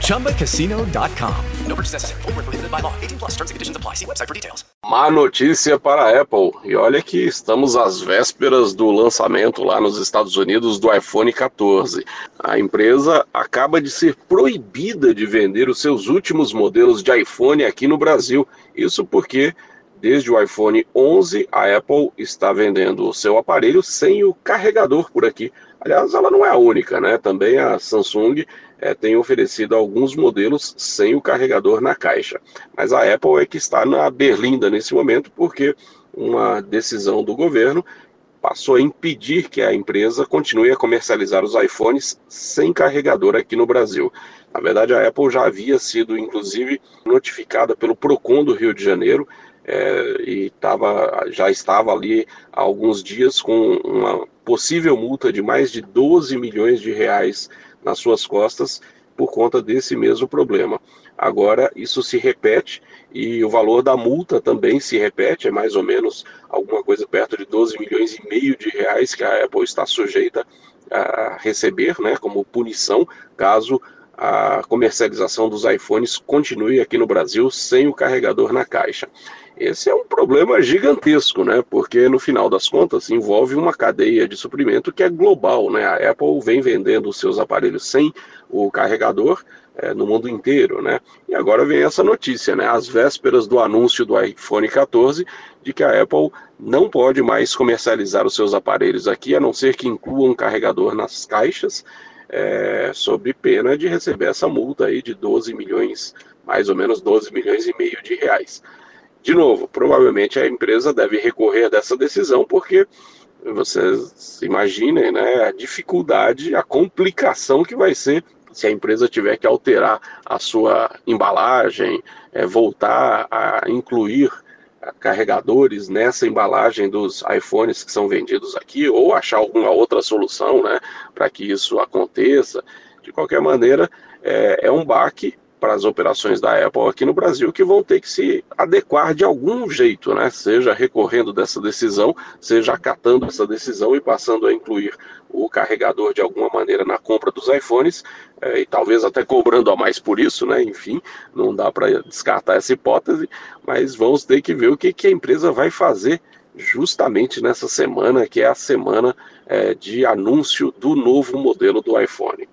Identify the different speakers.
Speaker 1: ChumbaCasino.com. No purchase necessary. Full prohibited by law. 18 plus terms and conditions apply. See website for details.
Speaker 2: Má notícia para a Apple. E olha que estamos às vésperas do lançamento lá nos Estados Unidos do iPhone 14. A empresa acaba de ser proibida de vender os seus últimos modelos de iPhone aqui no Brasil. Isso porque Desde o iPhone 11, a Apple está vendendo o seu aparelho sem o carregador por aqui. Aliás, ela não é a única, né? Também a Samsung é, tem oferecido alguns modelos sem o carregador na caixa. Mas a Apple é que está na berlinda nesse momento, porque uma decisão do governo passou a impedir que a empresa continue a comercializar os iPhones sem carregador aqui no Brasil. Na verdade, a Apple já havia sido, inclusive, notificada pelo Procon do Rio de Janeiro é, e tava, já estava ali há alguns dias com uma possível multa de mais de 12 milhões de reais nas suas costas por conta desse mesmo problema. Agora isso se repete e o valor da multa também se repete, é mais ou menos alguma coisa perto de 12 milhões e meio de reais que a Apple está sujeita a receber, né, como punição, caso a comercialização dos iPhones continue aqui no Brasil sem o carregador na caixa. Esse é um problema gigantesco, né? Porque no final das contas envolve uma cadeia de suprimento que é global, né? A Apple vem vendendo os seus aparelhos sem o carregador é, no mundo inteiro, né? E agora vem essa notícia, né? Às vésperas do anúncio do iPhone 14, de que a Apple não pode mais comercializar os seus aparelhos aqui, a não ser que inclua um carregador nas caixas, é, sob pena de receber essa multa aí de 12 milhões, mais ou menos 12 milhões e meio de reais. De novo, provavelmente a empresa deve recorrer dessa decisão, porque vocês imaginem né, a dificuldade, a complicação que vai ser se a empresa tiver que alterar a sua embalagem, é, voltar a incluir carregadores nessa embalagem dos iPhones que são vendidos aqui, ou achar alguma outra solução né, para que isso aconteça. De qualquer maneira, é, é um baque para as operações da Apple aqui no Brasil que vão ter que se adequar de algum jeito, né? Seja recorrendo dessa decisão, seja acatando essa decisão e passando a incluir o carregador de alguma maneira na compra dos iPhones é, e talvez até cobrando a mais por isso, né? Enfim, não dá para descartar essa hipótese, mas vamos ter que ver o que, que a empresa vai fazer justamente nessa semana, que é a semana é, de anúncio do novo modelo do iPhone.